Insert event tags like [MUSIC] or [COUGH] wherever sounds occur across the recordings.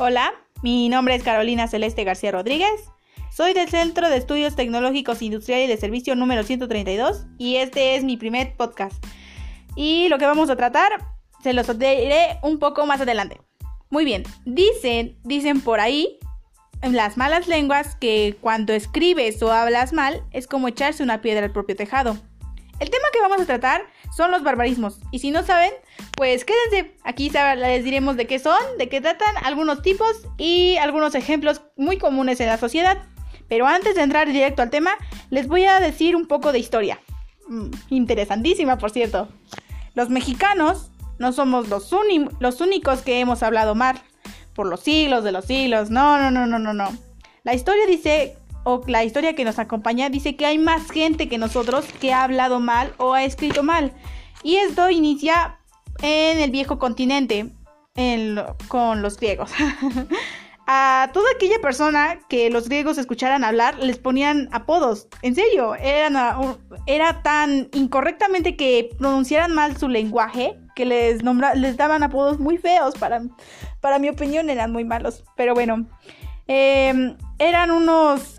Hola, mi nombre es Carolina Celeste García Rodríguez. Soy del Centro de Estudios Tecnológicos Industrial y de Servicio número 132 y este es mi primer podcast. Y lo que vamos a tratar se los diré un poco más adelante. Muy bien, dicen, dicen por ahí en las malas lenguas que cuando escribes o hablas mal es como echarse una piedra al propio tejado. El tema que vamos a tratar son los barbarismos. Y si no saben, pues quédense. Aquí les diremos de qué son, de qué tratan, algunos tipos y algunos ejemplos muy comunes en la sociedad. Pero antes de entrar directo al tema, les voy a decir un poco de historia. Mm, interesantísima, por cierto. Los mexicanos no somos los, los únicos que hemos hablado mal por los siglos de los siglos. No, no, no, no, no, no. La historia dice o la historia que nos acompaña dice que hay más gente que nosotros que ha hablado mal o ha escrito mal. Y esto inicia en el viejo continente, con los griegos. [LAUGHS] a toda aquella persona que los griegos escucharan hablar les ponían apodos. En serio, era tan incorrectamente que pronunciaran mal su lenguaje que les, les daban apodos muy feos. Para, para mi opinión eran muy malos. Pero bueno, em, eran unos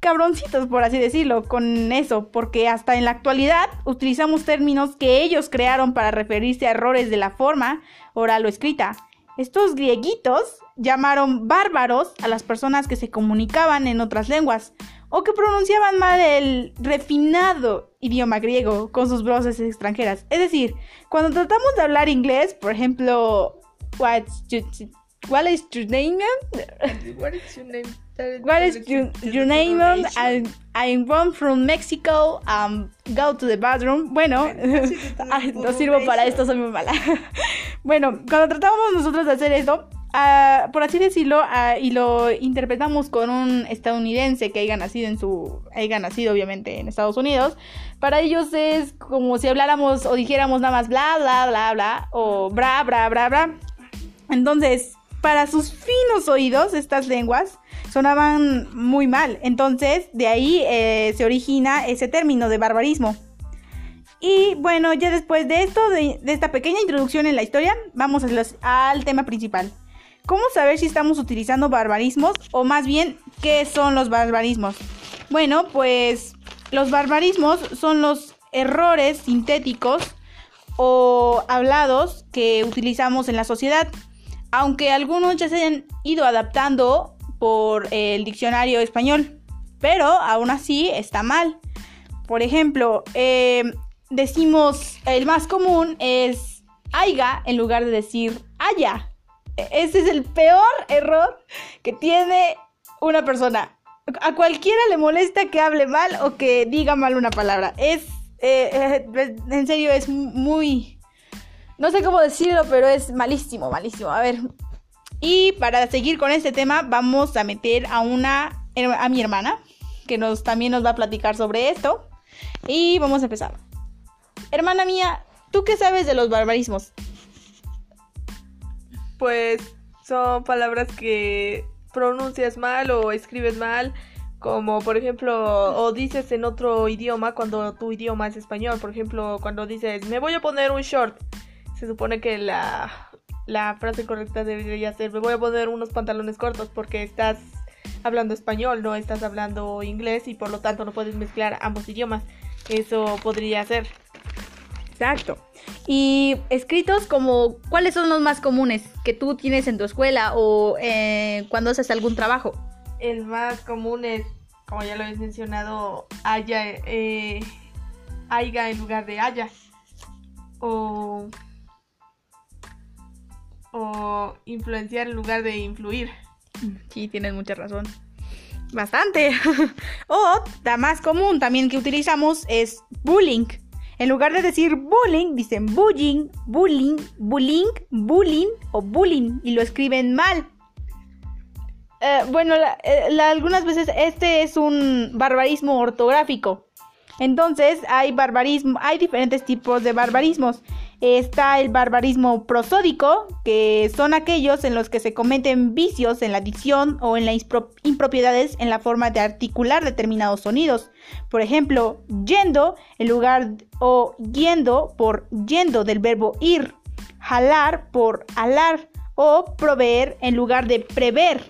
cabroncitos, por así decirlo, con eso, porque hasta en la actualidad utilizamos términos que ellos crearon para referirse a errores de la forma oral o escrita. Estos grieguitos llamaron bárbaros a las personas que se comunicaban en otras lenguas o que pronunciaban mal el refinado idioma griego con sus voces extranjeras. Es decir, cuando tratamos de hablar inglés, por ejemplo, what's what is your name? What is your name? What is your, your name? I'm one from Mexico. Um, go to the bathroom. Bueno, no [LAUGHS] sirvo para esto, soy muy mala. [LAUGHS] bueno, cuando tratamos nosotros de hacer esto, uh, por así decirlo, uh, y lo interpretamos con un estadounidense que haya nacido en su, haya nacido obviamente en Estados Unidos, para ellos es como si habláramos o dijéramos nada más bla bla bla bla o bra bra bra bra. Entonces, para sus finos oídos, estas lenguas sonaban muy mal. Entonces, de ahí eh, se origina ese término de barbarismo. Y bueno, ya después de esto, de, esta pequeña introducción en la historia, vamos al tema principal. ¿Cómo saber si estamos utilizando barbarismos o más bien qué son los barbarismos? Bueno, pues los barbarismos son los errores sintéticos o hablados que utilizamos en la sociedad aunque algunos ya se han ido adaptando por el diccionario español, pero aún así está mal. Por ejemplo, eh, decimos, el más común es aiga en lugar de decir haya. E-, ese es el peor error que tiene una persona. A cualquiera le molesta que hable mal o que diga mal una palabra. Es, eh, eh, en serio, es muy, no sé cómo decirlo, pero es malísimo, malísimo. A ver. Y para seguir con este tema, vamos a meter a una. a mi hermana. Que nos, también nos va a platicar sobre esto. Y vamos a empezar. Hermana mía, ¿tú qué sabes de los barbarismos? Pues son palabras que pronuncias mal o escribes mal, como por ejemplo, o dices en otro idioma cuando tu idioma es español, por ejemplo, cuando dices, me voy a poner un short, se supone que la, frase correcta debería ser, me voy a poner unos pantalones cortos porque estás hablando español, no estás hablando inglés y por lo tanto no puedes mezclar ambos idiomas. Eso podría ser. Exacto. Y escritos como, ¿cuáles son los más comunes que tú tienes en tu escuela o eh, cuando haces algún trabajo? El más común es, como ya lo he mencionado, haya, eh, haya en lugar de haya. O o influenciar en lugar de influir. Sí, tienes mucha razón. Bastante. [LAUGHS] o la más común también que utilizamos es bullying. En lugar de decir bullying, dicen bullying, bullying, bullying, bullying o bullying y lo escriben mal. Eh, bueno, eh, algunas veces este es un barbarismo ortográfico. Entonces hay barbarismo, hay diferentes tipos de barbarismos. Está el barbarismo prosódico, que son aquellos en los que se cometen vicios en la dicción o en las impropiedades en la forma de articular determinados sonidos. Por ejemplo, yendo en lugar o yendo por yendo del verbo ir, jalar por alar o proveer en lugar de prever.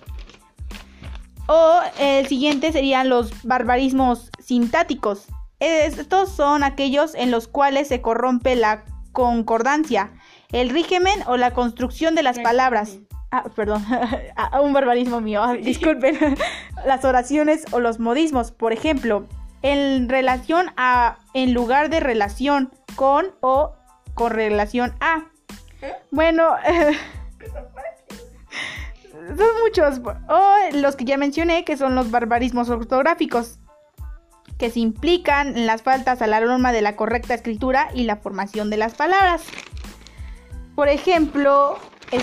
O el siguiente serían los barbarismos sintáticos. Estos son aquellos en los cuales se corrompe la concordancia, el régimen o la construcción de las palabras. Ah, perdón, [LAUGHS] ah, un barbarismo mío, ah, disculpen. [LAUGHS] Las oraciones o los modismos, por ejemplo, en relación a, en lugar de relación con o con relación a. Bueno, [LAUGHS] son muchos. O los que ya mencioné, que son los barbarismos ortográficos, que se implican en las faltas a la norma de la correcta escritura y la formación de las palabras. Por ejemplo,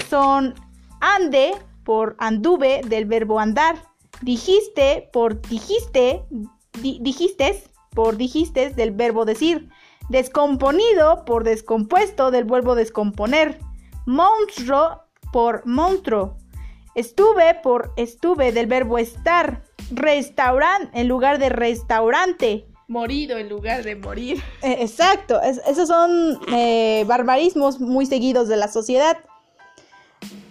son ande por anduve del verbo andar, dijiste por dijiste, dijiste por dijiste del verbo decir, descomponido por descompuesto del verbo descomponer, monstruo por monstruo, estuve por estuve del verbo estar, restaurante en lugar de restaurante. Morido en lugar de morir. Eh, exacto, esos son eh, barbarismos muy seguidos de la sociedad.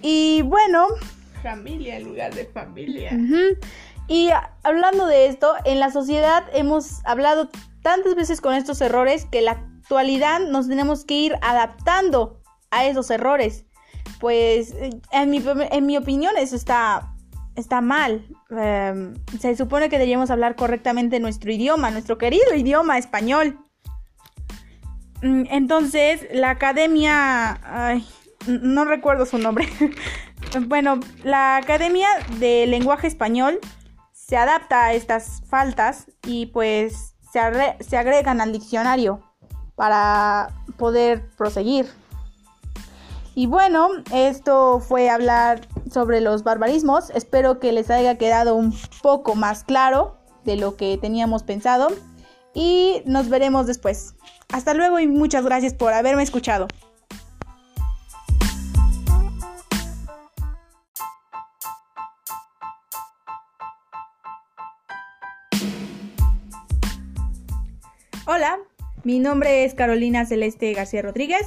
Y bueno. Familia en lugar de familia. Y hablando de esto, en la sociedad hemos hablado tantas veces con estos errores que en la actualidad nos tenemos que ir adaptando a esos errores. Pues en mi, en mi opinión eso está, está mal. Em, se supone que deberíamos hablar correctamente nuestro idioma, nuestro querido idioma español. Mm, entonces, la academia... No recuerdo su nombre. [LAUGHS] bueno, la Academia de Lenguaje Español se adapta a estas faltas y pues se, se agregan al diccionario para poder proseguir. Y bueno, esto fue hablar sobre los barbarismos. Espero que les haya quedado un poco más claro de lo que teníamos pensado. Y nos veremos después. Hasta luego y muchas gracias por haberme escuchado. Hola, mi nombre es Carolina Celeste García Rodríguez.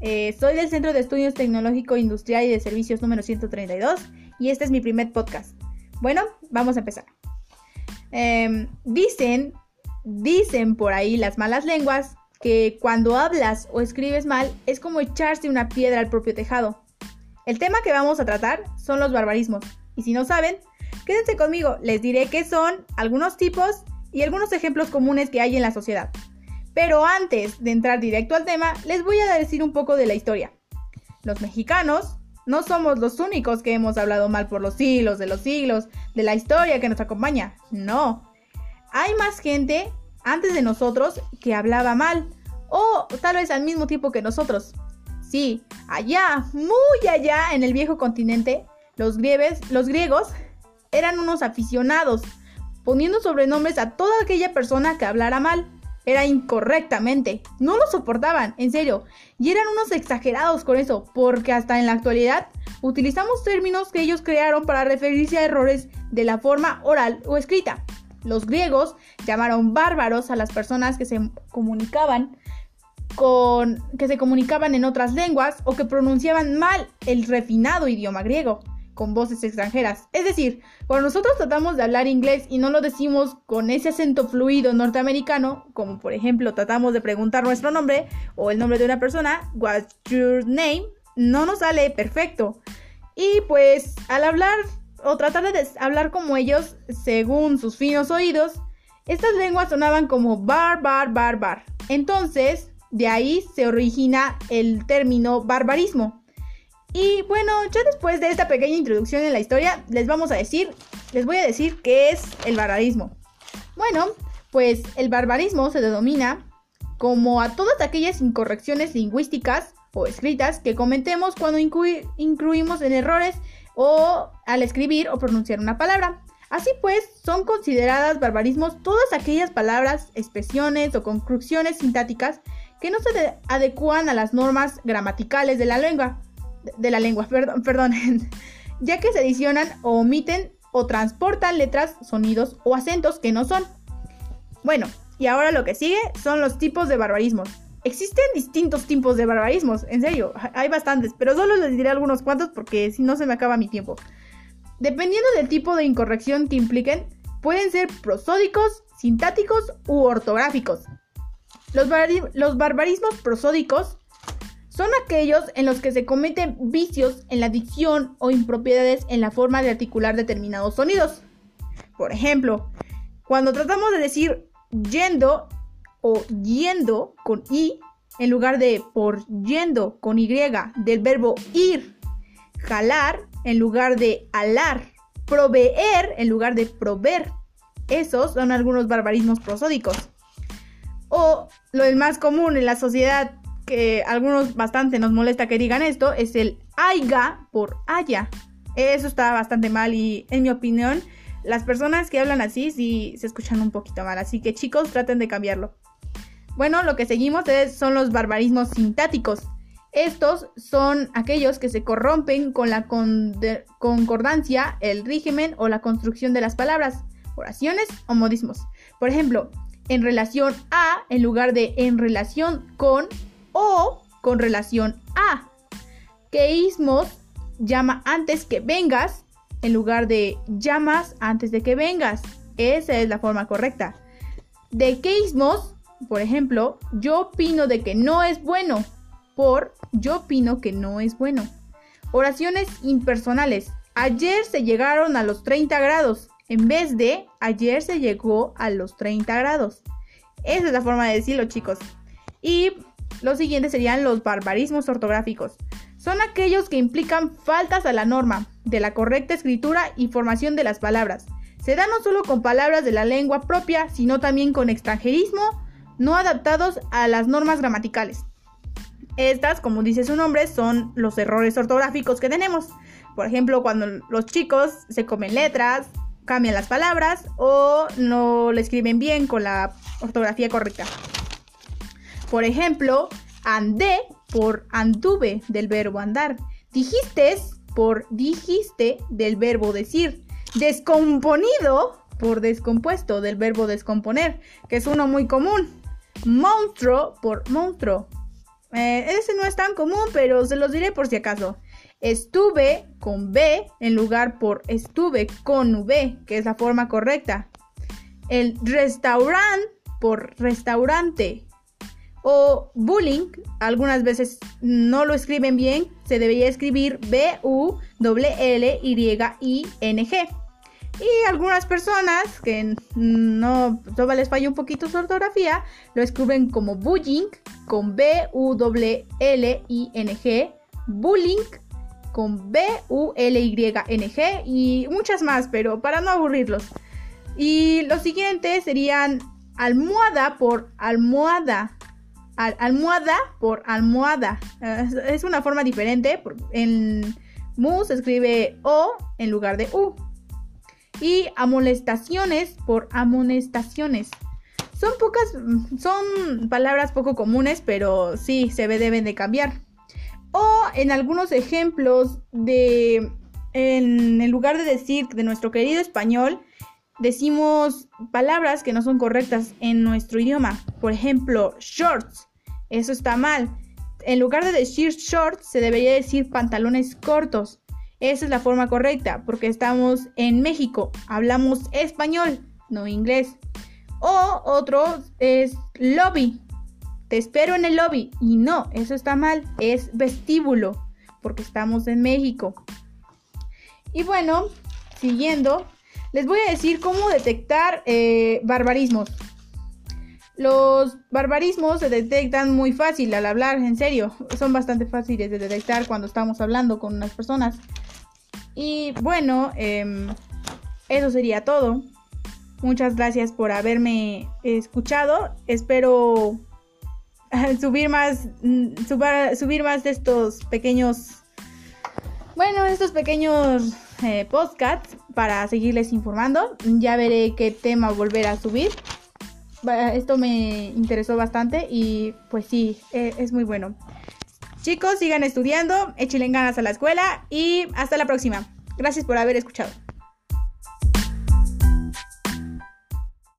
Eh, soy del Centro de Estudios Tecnológico Industrial y de Servicios número 132 y este es mi primer podcast. Bueno, vamos a empezar. Em, dicen, dicen por ahí las malas lenguas que cuando hablas o escribes mal es como echarse una piedra al propio tejado. El tema que vamos a tratar son los barbarismos. Y si no saben, quédense conmigo, les diré qué son algunos tipos y algunos ejemplos comunes que hay en la sociedad. Pero antes de entrar directo al tema, les voy a decir un poco de la historia. Los mexicanos no somos los únicos que hemos hablado mal por los siglos de los siglos, de la historia que nos acompaña. No. Hay más gente antes de nosotros que hablaba mal. O tal vez al mismo tiempo que nosotros. Sí, allá, muy allá en el viejo continente, los, los griegos eran unos aficionados poniendo sobrenombres a toda aquella persona que hablara mal. Era incorrectamente. No lo soportaban, en serio. Y eran unos exagerados con eso, porque hasta en la actualidad utilizamos términos que ellos crearon para referirse a errores de la forma oral o escrita. Los griegos llamaron bárbaros a las personas que se comunicaban con que se comunicaban en otras lenguas o que pronunciaban mal el refinado idioma griego con voces extranjeras. Es decir, cuando nosotros tratamos de hablar inglés y no lo decimos con ese acento fluido norteamericano, como por ejemplo tratamos de preguntar nuestro nombre o el nombre de una persona, what's your name, no nos sale perfecto. Y pues al hablar o tratar de hablar como ellos, según sus finos oídos, estas lenguas sonaban como bar, bar, bar, bar. Entonces, de ahí se origina el término barbarismo. Y bueno, ya después de esta pequeña introducción en la historia, les vamos a decir, les voy a decir qué es el barbarismo. Bueno, pues el barbarismo se denomina como a todas aquellas incorrecciones lingüísticas o escritas que cometemos cuando incluimos en errores o al escribir o pronunciar una palabra. Así pues, son consideradas barbarismos todas aquellas palabras, expresiones o construcciones sintáticas que no se adecúan a las normas gramaticales de la lengua de la lengua, perdón, [LAUGHS] ya que se adicionan o omiten o transportan letras, sonidos o acentos que no son. Bueno, y ahora lo que sigue son los tipos de barbarismos. Existen distintos tipos de barbarismos, en serio, hay bastantes, pero solo les diré algunos cuantos porque si no se me acaba mi tiempo. Dependiendo del tipo de incorrección que impliquen, pueden ser prosódicos, sintáticos u ortográficos. Los, los barbarismos prosódicos son aquellos en los que se cometen vicios en la dicción o impropiedades en la forma de articular determinados sonidos. Por ejemplo, cuando tratamos de decir yendo o yendo con i en lugar de por yendo con y del verbo ir, jalar en lugar de alar, proveer en lugar de proveer. Esos son algunos barbarismos prosódicos. O lo más común en la sociedad que algunos bastante nos molesta que digan esto, es el aiga por haya. Eso está bastante mal y en mi opinión las personas que hablan así sí se escuchan un poquito mal. Así que chicos traten de cambiarlo. Bueno, lo que seguimos son los barbarismos sintáticos. Estos son aquellos que se corrompen con la concordancia, el régimen o la construcción de las palabras, oraciones o modismos. Por ejemplo, en relación a en lugar de en relación con o con relación a. Queísmos llama antes que vengas en lugar de llamas antes de que vengas. Esa es la forma correcta. De queísmos, por ejemplo, yo opino de que no es bueno por yo opino que no es bueno. Oraciones impersonales. Ayer se llegaron a los 30 grados en vez de ayer se llegó a los 30 grados. Esa es la forma de decirlo, chicos. Y los siguientes serían los barbarismos ortográficos. Son aquellos que implican faltas a la norma de la correcta escritura y formación de las palabras. Se da no solo con palabras de la lengua propia, sino también con extranjerismo no adaptados a las normas gramaticales. Estas, como dice su nombre, son los errores ortográficos que tenemos. Por ejemplo, cuando los chicos se comen letras, cambian las palabras o no le escriben bien con la ortografía correcta. Por ejemplo, andé por anduve del verbo andar. Dijiste por dijiste del verbo decir. Descomponido por descompuesto del verbo descomponer, que es uno muy común. Monstruo por monstruo. Eh, ese no es tan común, pero se los diré por si acaso. Estuve con B en lugar por estuve con V, que es la forma correcta. El restaurant por restaurante o bullying, algunas veces no lo escriben bien, se debería escribir B-U-L-L-Y-I-N-G. Y algunas personas que no todavía les falla un poquito su ortografía, lo escriben como bullying con B-U-L-L-I-N-G, bullying con B-U-L-Y-N-G y muchas más, pero para no aburrirlos. Y los siguientes serían almohada por almohada, almohada por almohada. Es una forma diferente. En mu se escribe O en lugar de U. Y amonestaciones por amonestaciones. Son pocas, son palabras poco comunes, pero sí se deben de cambiar. O en algunos ejemplos de, en, lugar de decir de nuestro querido español, decimos palabras que no son correctas en nuestro idioma. Por ejemplo, shorts. Eso está mal. En lugar de decir shorts, se debería decir pantalones cortos. Esa es la forma correcta, porque estamos en México. Hablamos español, no inglés. O otro es lobby. Te espero en el lobby. Y no, eso está mal. Es vestíbulo, porque estamos en México. Y bueno, siguiendo, les voy a decir cómo detectar eh, barbarismos. Los barbarismos se detectan muy fácil al hablar, en serio. Son bastante fáciles de detectar cuando estamos hablando con unas personas. Y bueno, em, eso sería todo. Muchas gracias por haberme escuchado. Espero [LAUGHS] subir más, mm, subir más de estos pequeños, bueno, estos pequeños eh, podcasts para seguirles informando. Ya veré qué tema volver a subir. Esto me interesó bastante y pues sí, e, es muy bueno. Chicos, sigan estudiando, échenle ganas a la escuela y hasta la próxima. Gracias por haber escuchado.